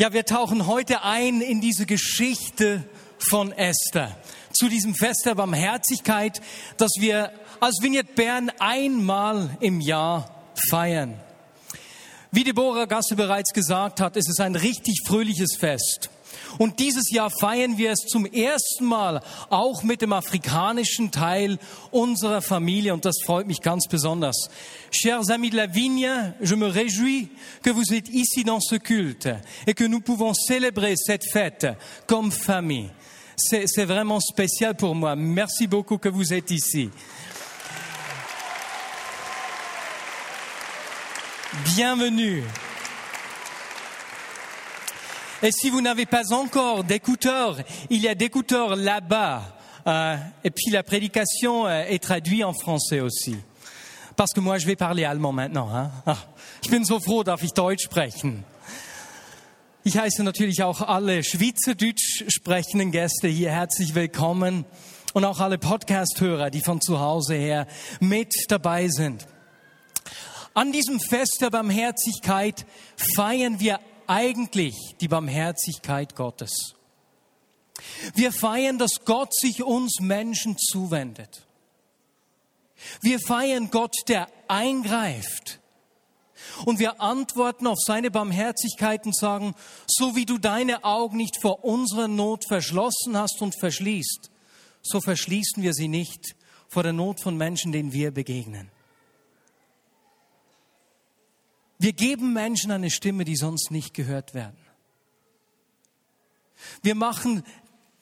Ja, wir tauchen heute ein in diese Geschichte von Esther. Zu diesem Fest der Barmherzigkeit, das wir als Vignette Bern einmal im Jahr feiern. Wie Deborah Gasse bereits gesagt hat, ist es ein richtig fröhliches Fest. Und dieses Jahr feiern wir es zum ersten Mal auch mit dem afrikanischen Teil unserer Familie und das freut mich ganz besonders. Chers amis de la Vigne, je me réjouis que vous êtes ici dans ce culte et que nous pouvons célébrer cette fête comme famille. C'est vraiment spécial pour moi. Merci beaucoup que vous êtes ici. Bienvenue. Et si vous n'avez pas encore d'écouteurs, il y a d'écouteurs là-bas. Euh, et puis la prédication euh, est traduite en français aussi. Parce que moi, je vais parler allemand maintenant. Hein? Ah, ich bin so froh, darf ich Deutsch sprechen. Ich heiße natürlich auch alle Schweizerdeutsch sprechenden Gäste hier herzlich willkommen und auch alle Podcast-Hörer, die von zu Hause her mit dabei sind. An diesem Fest der Barmherzigkeit feiern wir eigentlich die Barmherzigkeit Gottes. Wir feiern, dass Gott sich uns Menschen zuwendet. Wir feiern Gott, der eingreift. Und wir antworten auf seine Barmherzigkeit und sagen, so wie du deine Augen nicht vor unserer Not verschlossen hast und verschließt, so verschließen wir sie nicht vor der Not von Menschen, denen wir begegnen. Wir geben Menschen eine Stimme, die sonst nicht gehört werden. Wir machen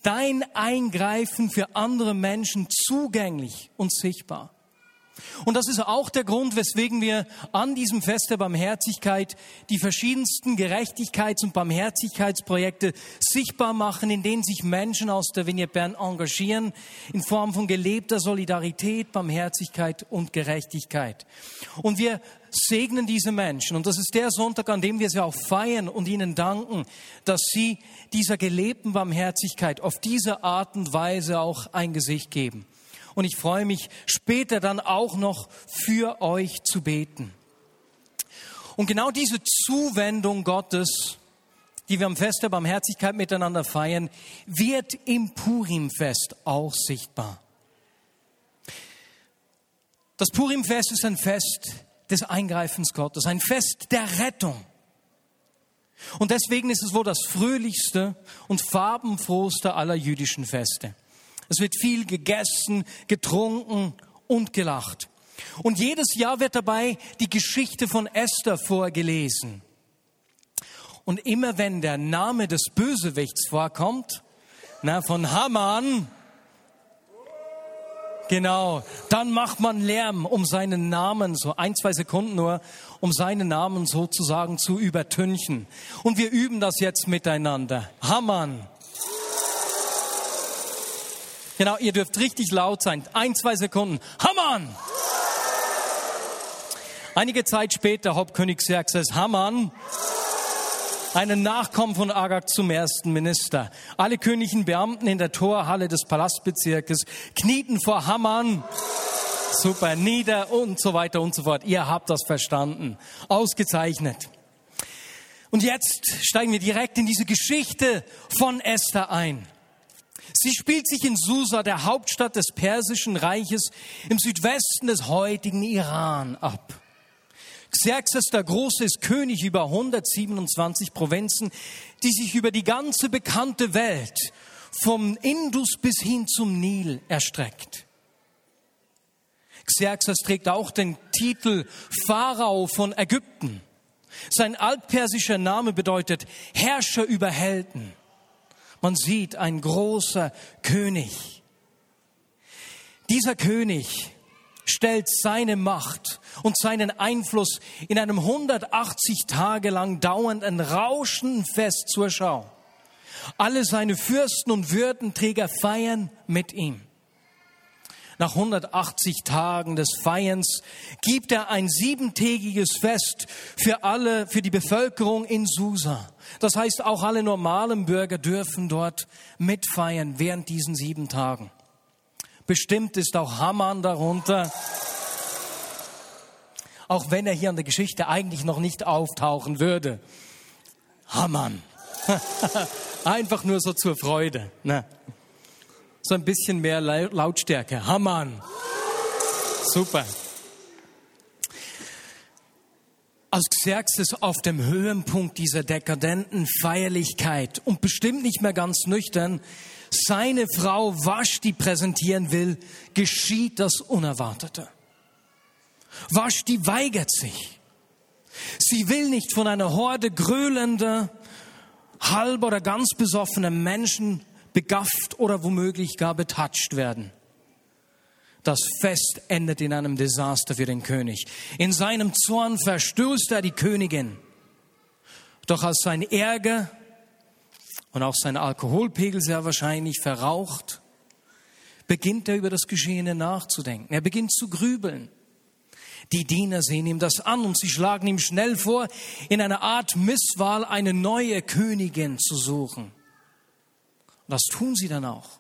dein Eingreifen für andere Menschen zugänglich und sichtbar. Und das ist auch der Grund, weswegen wir an diesem Fest der Barmherzigkeit die verschiedensten Gerechtigkeits- und Barmherzigkeitsprojekte sichtbar machen, in denen sich Menschen aus der Vignette Bern engagieren, in Form von gelebter Solidarität, Barmherzigkeit und Gerechtigkeit. Und wir segnen diese Menschen. Und das ist der Sonntag, an dem wir sie auch feiern und ihnen danken, dass sie dieser gelebten Barmherzigkeit auf diese Art und Weise auch ein Gesicht geben und ich freue mich später dann auch noch für euch zu beten. Und genau diese Zuwendung Gottes, die wir am Fest der Barmherzigkeit miteinander feiern, wird im Purimfest auch sichtbar. Das Purimfest ist ein Fest des Eingreifens Gottes, ein Fest der Rettung. Und deswegen ist es wohl das fröhlichste und farbenfrohste aller jüdischen Feste. Es wird viel gegessen, getrunken und gelacht. Und jedes Jahr wird dabei die Geschichte von Esther vorgelesen. Und immer wenn der Name des Bösewichts vorkommt, na, von Haman, genau, dann macht man Lärm, um seinen Namen, so ein, zwei Sekunden nur, um seinen Namen sozusagen zu übertünchen. Und wir üben das jetzt miteinander. Haman. Genau, ihr dürft richtig laut sein. Ein, zwei Sekunden. Hamann! Einige Zeit später, Hauptkönig Xerxes Hamann, einen Nachkommen von Agag zum ersten Minister. Alle königlichen Beamten in der Torhalle des Palastbezirkes knieten vor Hamann, super nieder und so weiter und so fort. Ihr habt das verstanden. Ausgezeichnet. Und jetzt steigen wir direkt in diese Geschichte von Esther ein. Sie spielt sich in Susa, der Hauptstadt des Persischen Reiches im Südwesten des heutigen Iran ab. Xerxes der Große ist König über 127 Provinzen, die sich über die ganze bekannte Welt vom Indus bis hin zum Nil erstreckt. Xerxes trägt auch den Titel Pharao von Ägypten. Sein altpersischer Name bedeutet Herrscher über Helden. Man sieht ein großer König. Dieser König stellt seine Macht und seinen Einfluss in einem 180 Tage lang dauernden rauschenden Fest zur Schau. Alle seine Fürsten und Würdenträger feiern mit ihm. Nach 180 Tagen des Feierns gibt er ein siebentägiges Fest für alle, für die Bevölkerung in Susa. Das heißt, auch alle normalen Bürger dürfen dort mitfeiern während diesen sieben Tagen. Bestimmt ist auch Haman darunter. Auch wenn er hier in der Geschichte eigentlich noch nicht auftauchen würde. Haman. Einfach nur so zur Freude. Ne? So ein bisschen mehr Lautstärke. Hamann. Super. Als Xerxes auf dem Höhenpunkt dieser dekadenten Feierlichkeit und bestimmt nicht mehr ganz nüchtern seine Frau Vashti präsentieren will, geschieht das Unerwartete. Vashti weigert sich. Sie will nicht von einer Horde gröhlender, halb oder ganz besoffener Menschen begafft oder womöglich gar betatscht werden. Das Fest endet in einem Desaster für den König. In seinem Zorn verstößt er die Königin. Doch als sein Ärger und auch sein Alkoholpegel sehr wahrscheinlich verraucht, beginnt er über das Geschehene nachzudenken. Er beginnt zu grübeln. Die Diener sehen ihm das an und sie schlagen ihm schnell vor, in einer Art Misswahl eine neue Königin zu suchen. Das tun sie dann auch.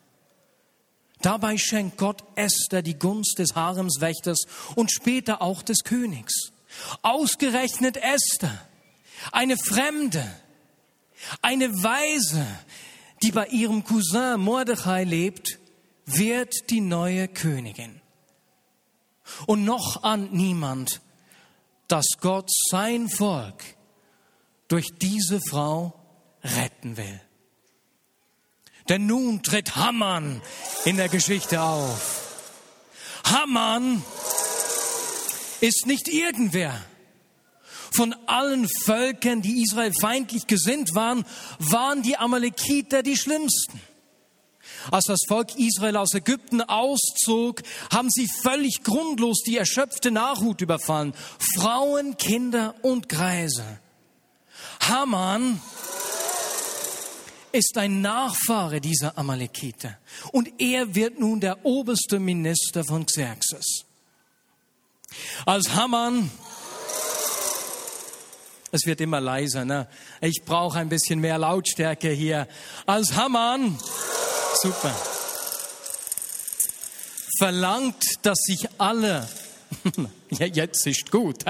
Dabei schenkt Gott Esther die Gunst des Haremswächters und später auch des Königs. Ausgerechnet Esther, eine Fremde, eine Weise, die bei ihrem Cousin Mordechai lebt, wird die neue Königin. Und noch ahnt niemand, dass Gott sein Volk durch diese Frau retten will. Denn nun tritt Haman in der Geschichte auf. Haman ist nicht irgendwer. Von allen Völkern, die Israel feindlich gesinnt waren, waren die Amalekiter die schlimmsten. Als das Volk Israel aus Ägypten auszog, haben sie völlig grundlos die erschöpfte Nachhut überfallen. Frauen, Kinder und Greise. Haman ist ein Nachfahre dieser Amalekiter. Und er wird nun der oberste Minister von Xerxes. Als Haman es wird immer leiser, ne? Ich brauche ein bisschen mehr Lautstärke hier. Als Haman Super. Verlangt, dass sich alle, jetzt ist gut,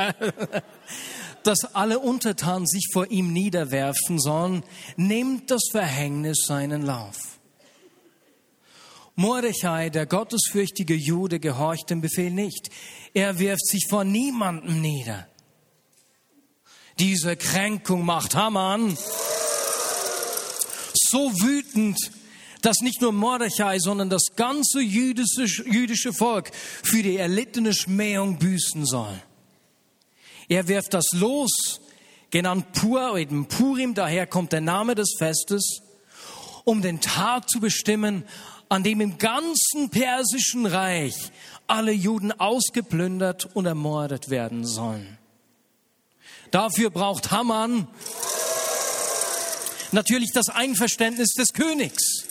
dass alle Untertanen sich vor ihm niederwerfen sollen, nimmt das Verhängnis seinen Lauf. Mordechai, der gottesfürchtige Jude, gehorcht dem Befehl nicht. Er wirft sich vor niemandem nieder. Diese Kränkung macht Haman so wütend, dass nicht nur Mordechai, sondern das ganze jüdische, jüdische Volk für die erlittene Schmähung büßen soll. Er wirft das Los, genannt Pur, eben Purim, daher kommt der Name des Festes, um den Tag zu bestimmen, an dem im ganzen persischen Reich alle Juden ausgeplündert und ermordet werden sollen. Dafür braucht Haman natürlich das Einverständnis des Königs.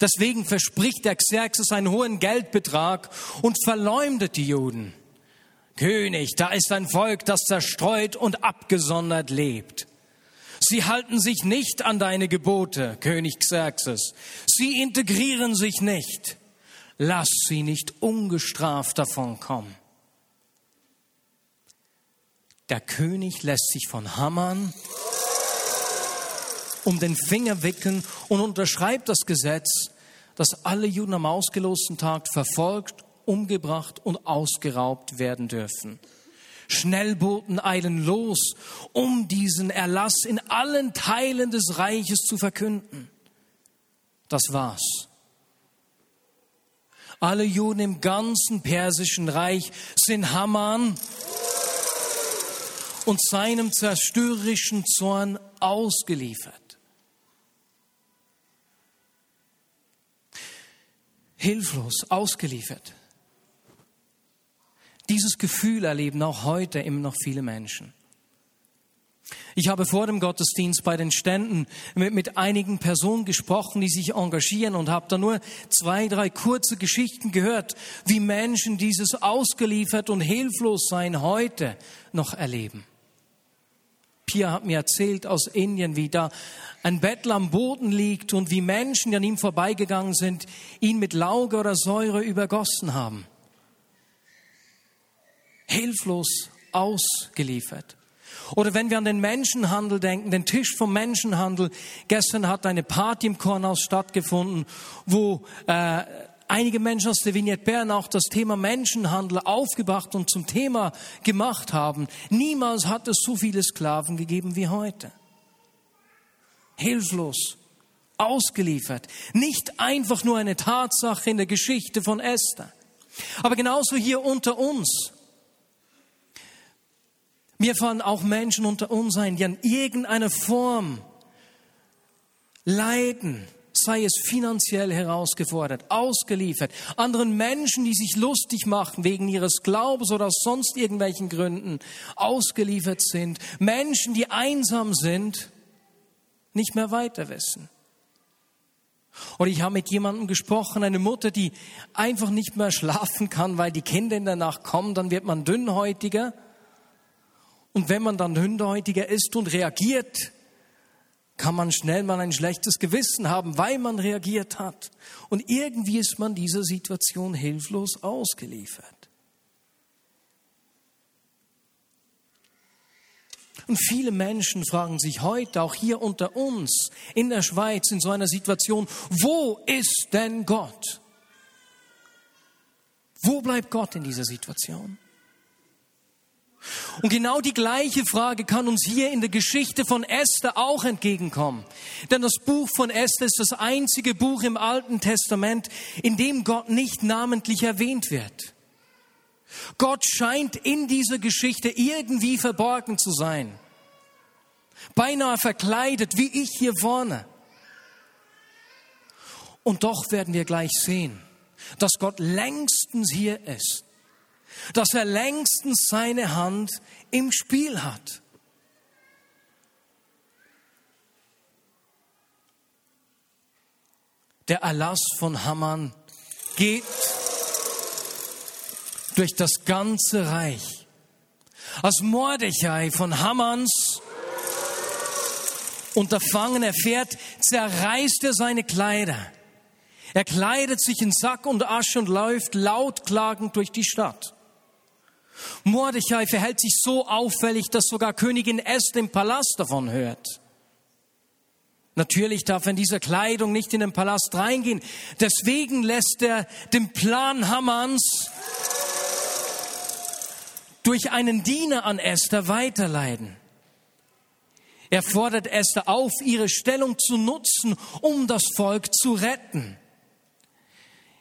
Deswegen verspricht der Xerxes einen hohen Geldbetrag und verleumdet die Juden. König, da ist ein Volk, das zerstreut und abgesondert lebt. Sie halten sich nicht an deine Gebote, König Xerxes. Sie integrieren sich nicht. Lass sie nicht ungestraft davon kommen. Der König lässt sich von Hammern um den Finger wickeln und unterschreibt das Gesetz, dass alle Juden am ausgelosten Tag verfolgt, umgebracht und ausgeraubt werden dürfen. Schnellboten eilen los, um diesen Erlass in allen Teilen des Reiches zu verkünden. Das war's. Alle Juden im ganzen persischen Reich sind Haman und seinem zerstörerischen Zorn ausgeliefert. hilflos, ausgeliefert. Dieses Gefühl erleben auch heute immer noch viele Menschen. Ich habe vor dem Gottesdienst bei den Ständen mit, mit, einigen Personen gesprochen, die sich engagieren und habe da nur zwei, drei kurze Geschichten gehört, wie Menschen dieses ausgeliefert und hilflos sein heute noch erleben. Pia hat mir erzählt aus Indien, wie da ein Bettler am Boden liegt und wie Menschen, die an ihm vorbeigegangen sind, ihn mit Lauge oder Säure übergossen haben. Hilflos ausgeliefert. Oder wenn wir an den Menschenhandel denken, den Tisch vom Menschenhandel. Gestern hat eine Party im Kornhaus stattgefunden, wo äh, einige Menschen aus der Vignette Bern auch das Thema Menschenhandel aufgebracht und zum Thema gemacht haben. Niemals hat es so viele Sklaven gegeben wie heute. Hilflos, ausgeliefert. Nicht einfach nur eine Tatsache in der Geschichte von Esther. Aber genauso hier unter uns. Mir fallen auch Menschen unter uns ein, die an irgendeiner Form leiden, sei es finanziell herausgefordert, ausgeliefert, anderen Menschen, die sich lustig machen wegen ihres Glaubens oder aus sonst irgendwelchen Gründen, ausgeliefert sind, Menschen, die einsam sind, nicht mehr weiter wissen. Oder ich habe mit jemandem gesprochen, eine Mutter, die einfach nicht mehr schlafen kann, weil die Kinder in der Nacht kommen, dann wird man dünnhäutiger. Und wenn man dann dünnhäutiger ist und reagiert, kann man schnell mal ein schlechtes Gewissen haben, weil man reagiert hat. Und irgendwie ist man dieser Situation hilflos ausgeliefert. Und viele Menschen fragen sich heute, auch hier unter uns in der Schweiz, in so einer Situation, wo ist denn Gott? Wo bleibt Gott in dieser Situation? Und genau die gleiche Frage kann uns hier in der Geschichte von Esther auch entgegenkommen. Denn das Buch von Esther ist das einzige Buch im Alten Testament, in dem Gott nicht namentlich erwähnt wird. Gott scheint in dieser Geschichte irgendwie verborgen zu sein. Beinahe verkleidet, wie ich hier vorne. Und doch werden wir gleich sehen, dass Gott längstens hier ist dass er längstens seine Hand im Spiel hat. Der Erlass von Haman geht durch das ganze Reich. Als Mordechai von Hamans Unterfangen erfährt, zerreißt er seine Kleider. Er kleidet sich in Sack und Asche und läuft laut klagend durch die Stadt. Mordechai verhält sich so auffällig, dass sogar Königin Esther im Palast davon hört. Natürlich darf er in dieser Kleidung nicht in den Palast reingehen. Deswegen lässt er den Plan Hamans durch einen Diener an Esther weiterleiten. Er fordert Esther auf, ihre Stellung zu nutzen, um das Volk zu retten.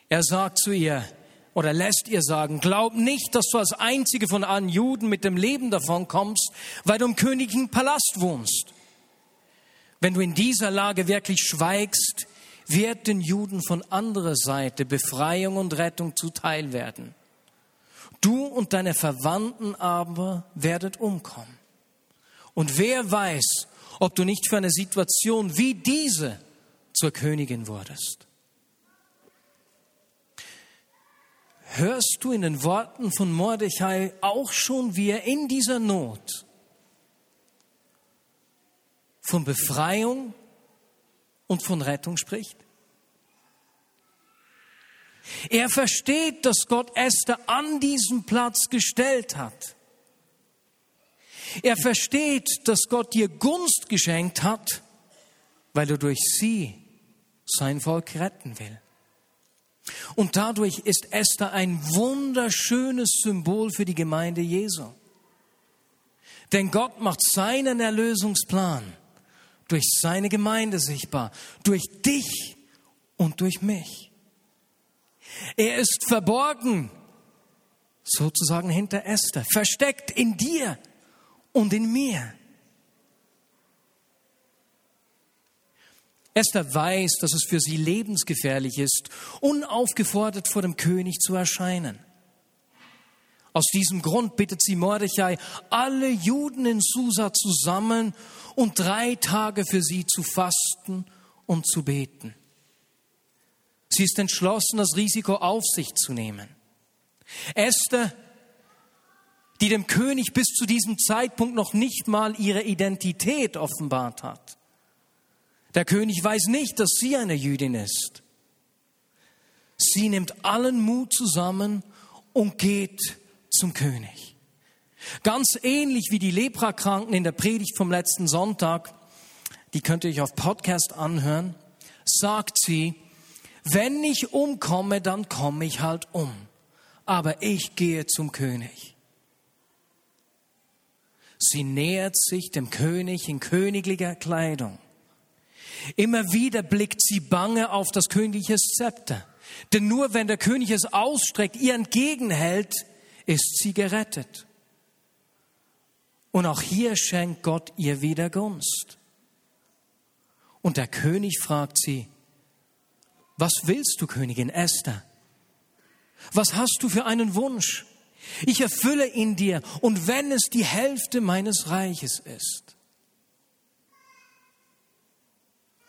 Er sagt zu ihr, oder lässt ihr sagen, glaub nicht, dass du als einzige von allen Juden mit dem Leben davon kommst, weil du im königlichen Palast wohnst. Wenn du in dieser Lage wirklich schweigst, wird den Juden von anderer Seite Befreiung und Rettung zuteil werden. Du und deine Verwandten aber werdet umkommen. Und wer weiß, ob du nicht für eine Situation wie diese zur Königin wurdest. Hörst du in den Worten von Mordechai auch schon, wie er in dieser Not von Befreiung und von Rettung spricht? Er versteht, dass Gott Esther an diesen Platz gestellt hat. Er versteht, dass Gott dir Gunst geschenkt hat, weil er durch sie sein Volk retten will. Und dadurch ist Esther ein wunderschönes Symbol für die Gemeinde Jesu. Denn Gott macht seinen Erlösungsplan durch seine Gemeinde sichtbar, durch dich und durch mich. Er ist verborgen, sozusagen hinter Esther, versteckt in dir und in mir. Esther weiß, dass es für sie lebensgefährlich ist, unaufgefordert vor dem König zu erscheinen. Aus diesem Grund bittet sie Mordechai, alle Juden in Susa zu sammeln und drei Tage für sie zu fasten und zu beten. Sie ist entschlossen, das Risiko auf sich zu nehmen. Esther, die dem König bis zu diesem Zeitpunkt noch nicht mal ihre Identität offenbart hat, der König weiß nicht, dass sie eine Jüdin ist. Sie nimmt allen Mut zusammen und geht zum König. Ganz ähnlich wie die Leprakranken in der Predigt vom letzten Sonntag, die könnt ihr euch auf Podcast anhören, sagt sie, wenn ich umkomme, dann komme ich halt um. Aber ich gehe zum König. Sie nähert sich dem König in königlicher Kleidung. Immer wieder blickt sie bange auf das königliche Zepter. Denn nur wenn der König es ausstreckt, ihr entgegenhält, ist sie gerettet. Und auch hier schenkt Gott ihr wieder Gunst. Und der König fragt sie, was willst du, Königin Esther? Was hast du für einen Wunsch? Ich erfülle ihn dir, und wenn es die Hälfte meines Reiches ist.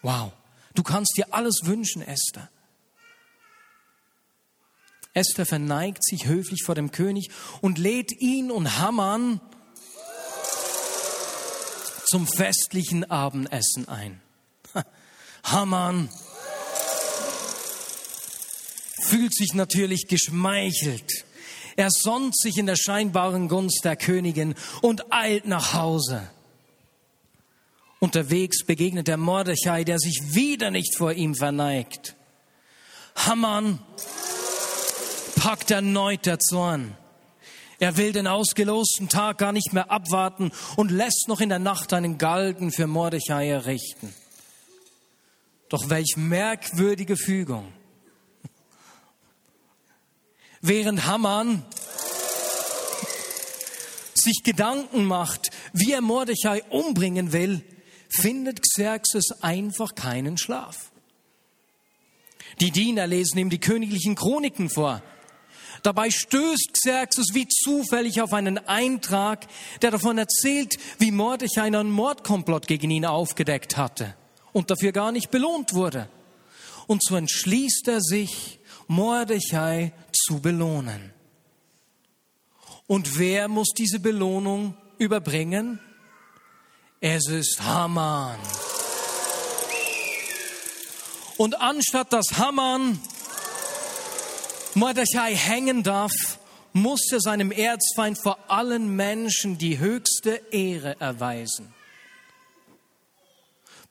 Wow, du kannst dir alles wünschen, Esther. Esther verneigt sich höflich vor dem König und lädt ihn und Haman zum festlichen Abendessen ein. Haman fühlt sich natürlich geschmeichelt. Er sonnt sich in der scheinbaren Gunst der Königin und eilt nach Hause. Unterwegs begegnet der Mordechai, der sich wieder nicht vor ihm verneigt. Haman packt erneut der Zorn. Er will den ausgelosten Tag gar nicht mehr abwarten und lässt noch in der Nacht einen Galgen für Mordechai errichten. Doch welch merkwürdige Fügung. Während Haman sich Gedanken macht, wie er Mordechai umbringen will, findet Xerxes einfach keinen Schlaf. Die Diener lesen ihm die königlichen Chroniken vor. Dabei stößt Xerxes wie zufällig auf einen Eintrag, der davon erzählt, wie Mordechai einen Mordkomplott gegen ihn aufgedeckt hatte und dafür gar nicht belohnt wurde. Und so entschließt er sich, Mordechai zu belohnen. Und wer muss diese Belohnung überbringen? Es ist Haman. Und anstatt dass Haman Mordechai hängen darf, muss er seinem Erzfeind vor allen Menschen die höchste Ehre erweisen.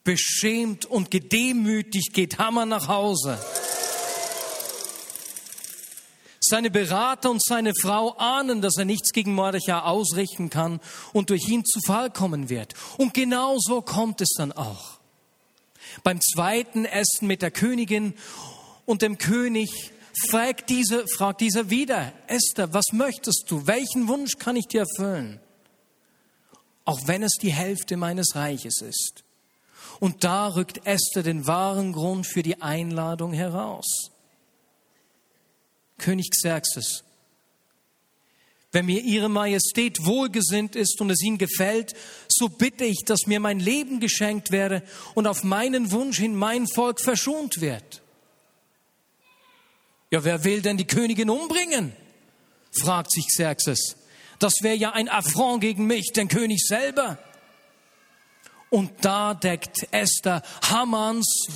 Beschämt und gedemütigt geht Haman nach Hause. Seine Berater und seine Frau ahnen, dass er nichts gegen Mordechai ausrichten kann und durch ihn zu Fall kommen wird. Und genau so kommt es dann auch. Beim zweiten Essen mit der Königin und dem König fragt dieser, fragt dieser wieder, Esther, was möchtest du? Welchen Wunsch kann ich dir erfüllen? Auch wenn es die Hälfte meines Reiches ist. Und da rückt Esther den wahren Grund für die Einladung heraus. König Xerxes. Wenn mir Ihre Majestät wohlgesinnt ist und es Ihnen gefällt, so bitte ich, dass mir mein Leben geschenkt werde und auf meinen Wunsch hin mein Volk verschont wird. Ja, wer will denn die Königin umbringen? fragt sich Xerxes. Das wäre ja ein Affront gegen mich, den König selber. Und da deckt Esther Hamans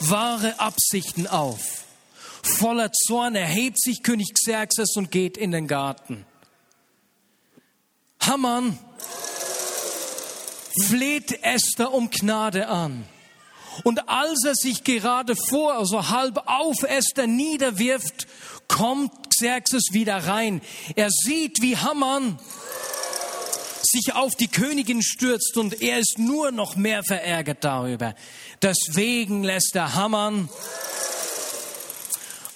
wahre Absichten auf. Voller Zorn erhebt sich König Xerxes und geht in den Garten. Haman fleht Esther um Gnade an. Und als er sich gerade vor, also halb auf Esther niederwirft, kommt Xerxes wieder rein. Er sieht, wie Haman sich auf die Königin stürzt und er ist nur noch mehr verärgert darüber. Deswegen lässt er Haman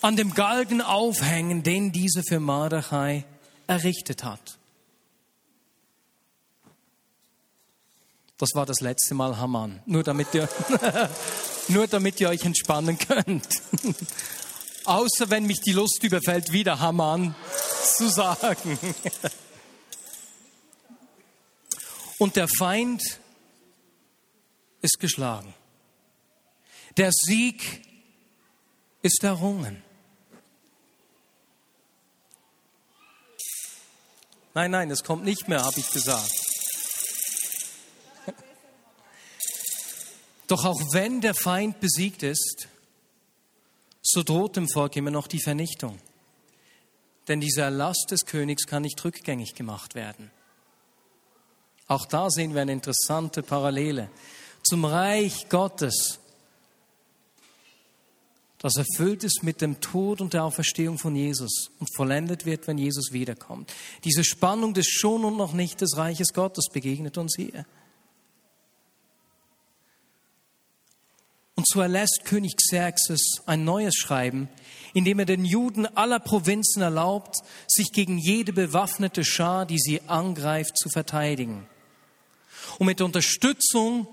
an dem Galgen aufhängen, den diese für Mordechai errichtet hat. Das war das letzte Mal Haman. Nur damit ihr, nur damit ihr euch entspannen könnt. Außer wenn mich die Lust überfällt, wieder Haman zu sagen. Und der Feind ist geschlagen. Der Sieg ist errungen. Nein, nein, es kommt nicht mehr, habe ich gesagt. Doch auch wenn der Feind besiegt ist, so droht dem Volk immer noch die Vernichtung. Denn dieser Erlass des Königs kann nicht rückgängig gemacht werden. Auch da sehen wir eine interessante Parallele zum Reich Gottes, das erfüllt ist mit dem Tod und der Auferstehung von Jesus und vollendet wird, wenn Jesus wiederkommt. Diese Spannung des Schon und noch nicht des Reiches Gottes begegnet uns hier. Und so erlässt König Xerxes ein neues Schreiben, in dem er den Juden aller Provinzen erlaubt, sich gegen jede bewaffnete Schar, die sie angreift, zu verteidigen. Und mit Unterstützung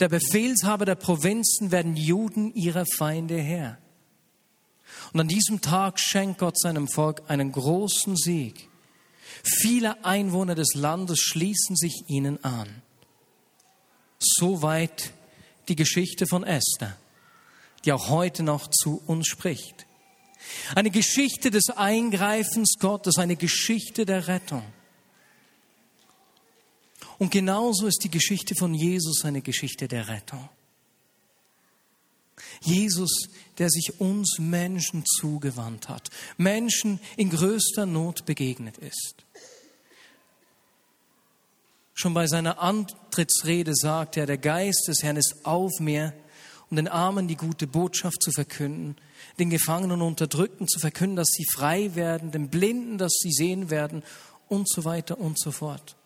der Befehlshaber der Provinzen werden Juden ihrer Feinde her. Und an diesem Tag schenkt Gott seinem Volk einen großen Sieg. Viele Einwohner des Landes schließen sich ihnen an. Soweit die Geschichte von Esther, die auch heute noch zu uns spricht. Eine Geschichte des Eingreifens Gottes, eine Geschichte der Rettung. Und genauso ist die Geschichte von Jesus eine Geschichte der Rettung. Jesus, der sich uns Menschen zugewandt hat, Menschen in größter Not begegnet ist. Schon bei seiner Antrittsrede sagt er, der Geist des Herrn ist auf mir, um den Armen die gute Botschaft zu verkünden, den Gefangenen und Unterdrückten zu verkünden, dass sie frei werden, den Blinden, dass sie sehen werden und so weiter und so fort.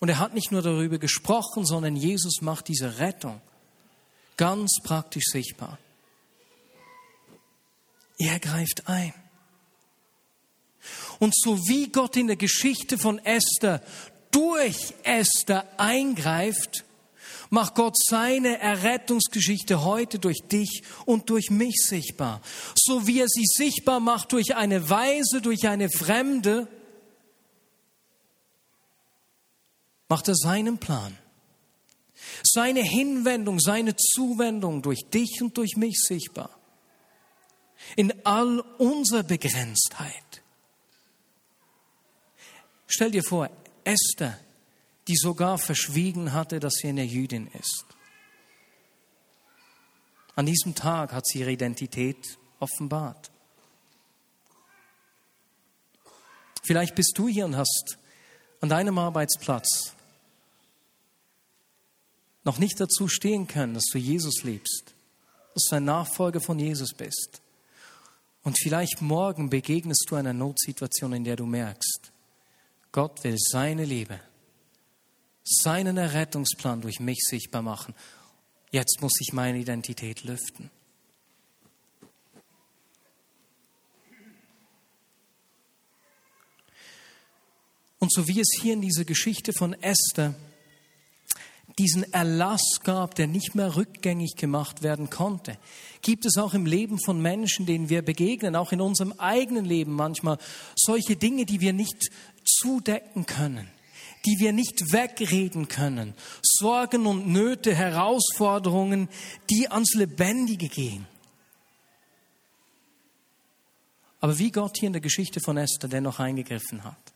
Und er hat nicht nur darüber gesprochen, sondern Jesus macht diese Rettung ganz praktisch sichtbar. Er greift ein. Und so wie Gott in der Geschichte von Esther durch Esther eingreift, macht Gott seine Errettungsgeschichte heute durch dich und durch mich sichtbar. So wie er sie sichtbar macht durch eine Weise, durch eine Fremde, macht er seinen Plan. Seine Hinwendung, seine Zuwendung durch dich und durch mich sichtbar. In all unserer Begrenztheit. Stell dir vor, Esther, die sogar verschwiegen hatte, dass sie eine Jüdin ist. An diesem Tag hat sie ihre Identität offenbart. Vielleicht bist du hier und hast an deinem Arbeitsplatz noch nicht dazu stehen können, dass du Jesus liebst, dass du ein Nachfolger von Jesus bist. Und vielleicht morgen begegnest du einer Notsituation, in der du merkst, Gott will seine Liebe, seinen Errettungsplan durch mich sichtbar machen. Jetzt muss ich meine Identität lüften. Und so wie es hier in dieser Geschichte von Esther diesen Erlass gab, der nicht mehr rückgängig gemacht werden konnte, gibt es auch im Leben von Menschen, denen wir begegnen, auch in unserem eigenen Leben manchmal, solche Dinge, die wir nicht zudecken können, die wir nicht wegreden können, Sorgen und Nöte, Herausforderungen, die ans Lebendige gehen. Aber wie Gott hier in der Geschichte von Esther dennoch eingegriffen hat.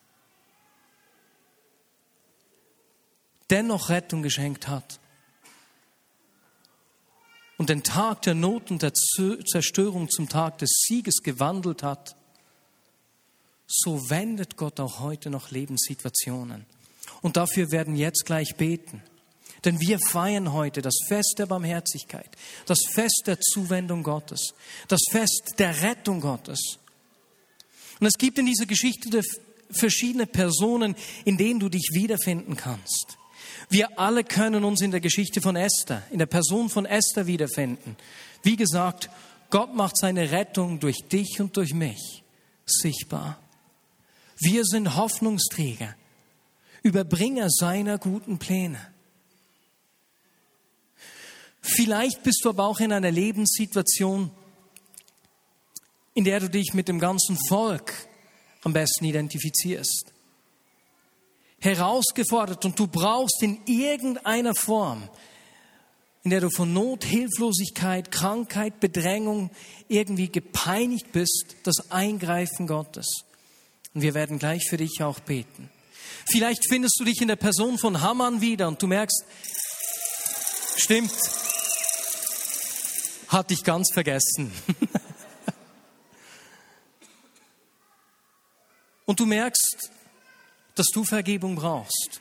Dennoch Rettung geschenkt hat. Und den Tag der Not und der Zerstörung zum Tag des Sieges gewandelt hat, so wendet Gott auch heute noch Lebenssituationen. Und dafür werden jetzt gleich beten. Denn wir feiern heute das Fest der Barmherzigkeit, das Fest der Zuwendung Gottes, das Fest der Rettung Gottes. Und es gibt in dieser Geschichte verschiedene Personen, in denen du dich wiederfinden kannst. Wir alle können uns in der Geschichte von Esther, in der Person von Esther wiederfinden. Wie gesagt, Gott macht seine Rettung durch dich und durch mich sichtbar. Wir sind Hoffnungsträger, Überbringer seiner guten Pläne. Vielleicht bist du aber auch in einer Lebenssituation, in der du dich mit dem ganzen Volk am besten identifizierst herausgefordert und du brauchst in irgendeiner Form, in der du von Not, Hilflosigkeit, Krankheit, Bedrängung irgendwie gepeinigt bist, das Eingreifen Gottes. Und wir werden gleich für dich auch beten. Vielleicht findest du dich in der Person von Haman wieder und du merkst, stimmt, hatte ich ganz vergessen. und du merkst, dass du Vergebung brauchst,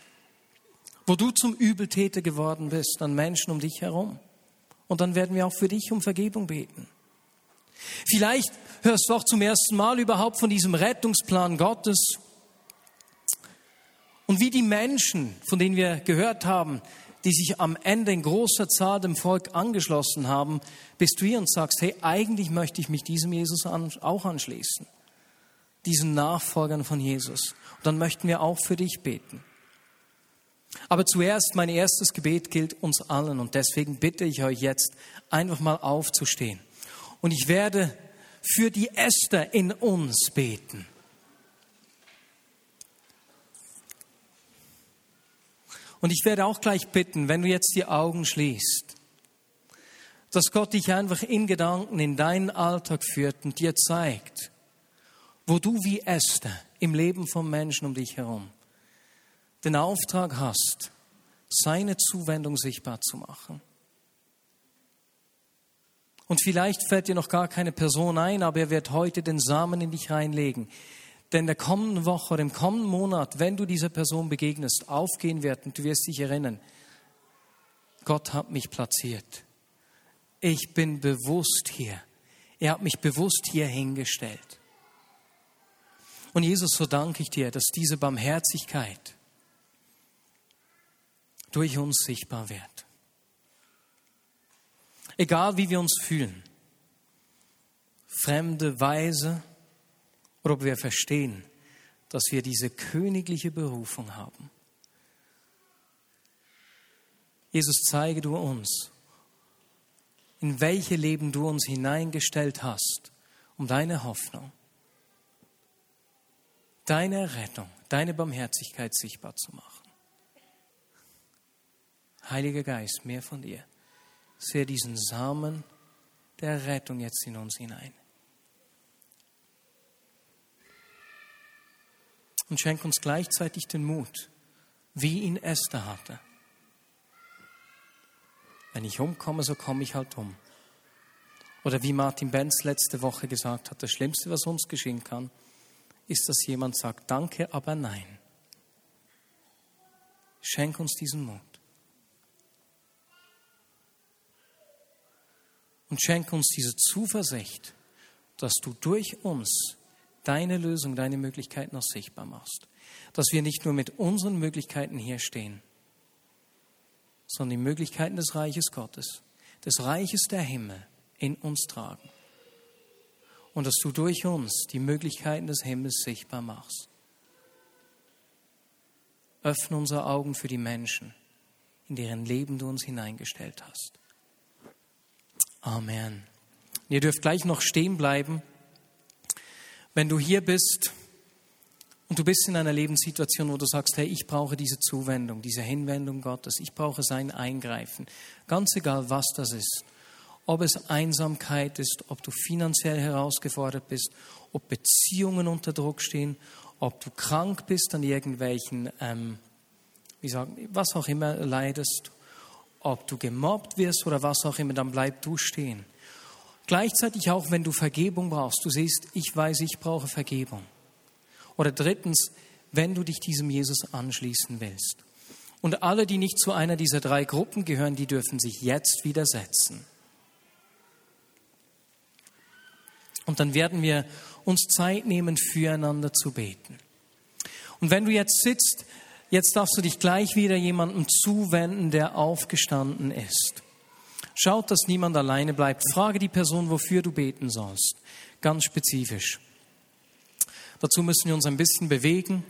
wo du zum Übeltäter geworden bist an Menschen um dich herum. Und dann werden wir auch für dich um Vergebung beten. Vielleicht hörst du auch zum ersten Mal überhaupt von diesem Rettungsplan Gottes. Und wie die Menschen, von denen wir gehört haben, die sich am Ende in großer Zahl dem Volk angeschlossen haben, bist du hier und sagst, hey, eigentlich möchte ich mich diesem Jesus auch anschließen, diesen Nachfolgern von Jesus. Und dann möchten wir auch für dich beten. Aber zuerst, mein erstes Gebet gilt uns allen und deswegen bitte ich euch jetzt einfach mal aufzustehen. Und ich werde für die Esther in uns beten. Und ich werde auch gleich bitten, wenn du jetzt die Augen schließt, dass Gott dich einfach in Gedanken in deinen Alltag führt und dir zeigt, wo du wie Esther im Leben von Menschen um dich herum den Auftrag hast, seine Zuwendung sichtbar zu machen. Und vielleicht fällt dir noch gar keine Person ein, aber er wird heute den Samen in dich reinlegen, denn der kommenden Woche im kommenden Monat, wenn du dieser Person begegnest, aufgehen wird und du wirst dich erinnern, Gott hat mich platziert. Ich bin bewusst hier. Er hat mich bewusst hier hingestellt. Und Jesus, so danke ich dir, dass diese Barmherzigkeit durch uns sichtbar wird. Egal wie wir uns fühlen, fremde Weise, oder ob wir verstehen, dass wir diese königliche Berufung haben. Jesus, zeige du uns, in welche Leben du uns hineingestellt hast, um deine Hoffnung, deine Rettung, deine Barmherzigkeit sichtbar zu machen. Heiliger Geist, mehr von dir. Sehe diesen Samen der Rettung jetzt in uns hinein. und schenk uns gleichzeitig den Mut, wie ihn Esther hatte. Wenn ich umkomme, so komme ich halt um. Oder wie Martin Benz letzte Woche gesagt hat, das Schlimmste, was uns geschehen kann, ist, dass jemand sagt, danke, aber nein. Schenk uns diesen Mut. Und schenk uns diese Zuversicht, dass du durch uns deine Lösung, deine Möglichkeiten noch sichtbar machst. Dass wir nicht nur mit unseren Möglichkeiten hier stehen, sondern die Möglichkeiten des Reiches Gottes, des Reiches der Himmel in uns tragen. Und dass du durch uns die Möglichkeiten des Himmels sichtbar machst. Öffne unsere Augen für die Menschen, in deren Leben du uns hineingestellt hast. Amen. Ihr dürft gleich noch stehen bleiben. Wenn du hier bist und du bist in einer Lebenssituation, wo du sagst, hey, ich brauche diese Zuwendung, diese Hinwendung Gottes, ich brauche sein Eingreifen, ganz egal, was das ist, ob es Einsamkeit ist, ob du finanziell herausgefordert bist, ob Beziehungen unter Druck stehen, ob du krank bist an irgendwelchen, ähm, wie sagen, was auch immer leidest, ob du gemobbt wirst oder was auch immer, dann bleib du stehen. Gleichzeitig auch, wenn du Vergebung brauchst, du siehst, ich weiß, ich brauche Vergebung. Oder drittens, wenn du dich diesem Jesus anschließen willst. Und alle, die nicht zu einer dieser drei Gruppen gehören, die dürfen sich jetzt widersetzen. Und dann werden wir uns Zeit nehmen, füreinander zu beten. Und wenn du jetzt sitzt, jetzt darfst du dich gleich wieder jemandem zuwenden, der aufgestanden ist. Schaut, dass niemand alleine bleibt. Frage die Person, wofür du beten sollst. Ganz spezifisch. Dazu müssen wir uns ein bisschen bewegen,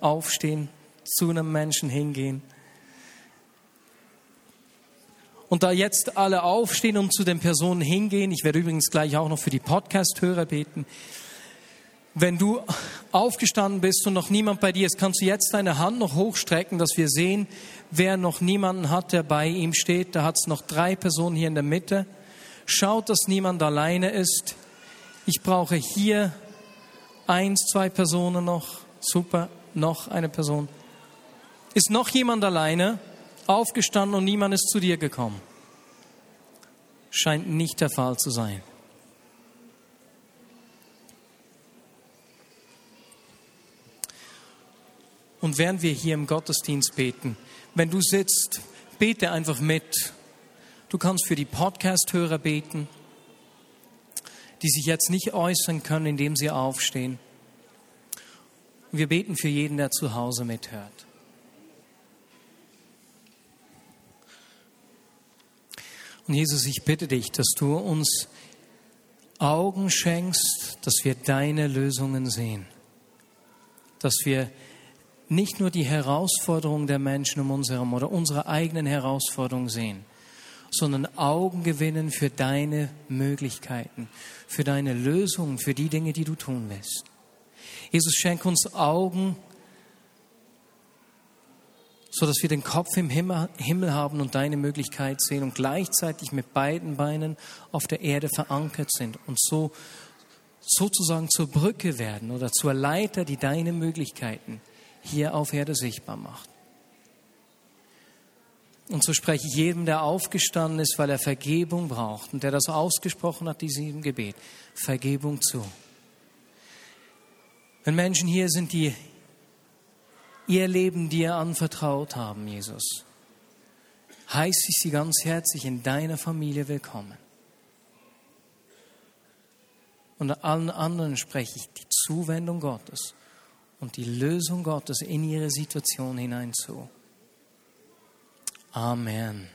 aufstehen, zu einem Menschen hingehen. Und da jetzt alle aufstehen und zu den Personen hingehen, ich werde übrigens gleich auch noch für die Podcast-Hörer beten, wenn du aufgestanden bist und noch niemand bei dir ist, kannst du jetzt deine Hand noch hochstrecken, dass wir sehen, wer noch niemanden hat, der bei ihm steht. Da hat es noch drei Personen hier in der Mitte. Schaut, dass niemand alleine ist. Ich brauche hier eins, zwei Personen noch. Super, noch eine Person. Ist noch jemand alleine aufgestanden und niemand ist zu dir gekommen? Scheint nicht der Fall zu sein. Und während wir hier im Gottesdienst beten, wenn du sitzt, bete einfach mit. Du kannst für die Podcast-Hörer beten, die sich jetzt nicht äußern können, indem sie aufstehen. Wir beten für jeden, der zu Hause mithört. Und Jesus, ich bitte dich, dass du uns Augen schenkst, dass wir deine Lösungen sehen. Dass wir nicht nur die Herausforderungen der Menschen um uns herum oder unsere eigenen Herausforderungen sehen, sondern Augen gewinnen für deine Möglichkeiten, für deine Lösungen, für die Dinge, die du tun willst. Jesus, schenk uns Augen, so dass wir den Kopf im Himmel haben und deine Möglichkeit sehen und gleichzeitig mit beiden Beinen auf der Erde verankert sind und so sozusagen zur Brücke werden oder zur Leiter, die deine Möglichkeiten hier auf Erde sichtbar macht. Und so spreche ich jedem, der aufgestanden ist, weil er Vergebung braucht und der das ausgesprochen hat, diesem Gebet, Vergebung zu. Wenn Menschen hier sind, die ihr Leben dir anvertraut haben, Jesus, heiße ich sie ganz herzlich in deiner Familie willkommen. Und allen anderen spreche ich die Zuwendung Gottes und die Lösung Gottes in ihre Situation hinein zu. Amen.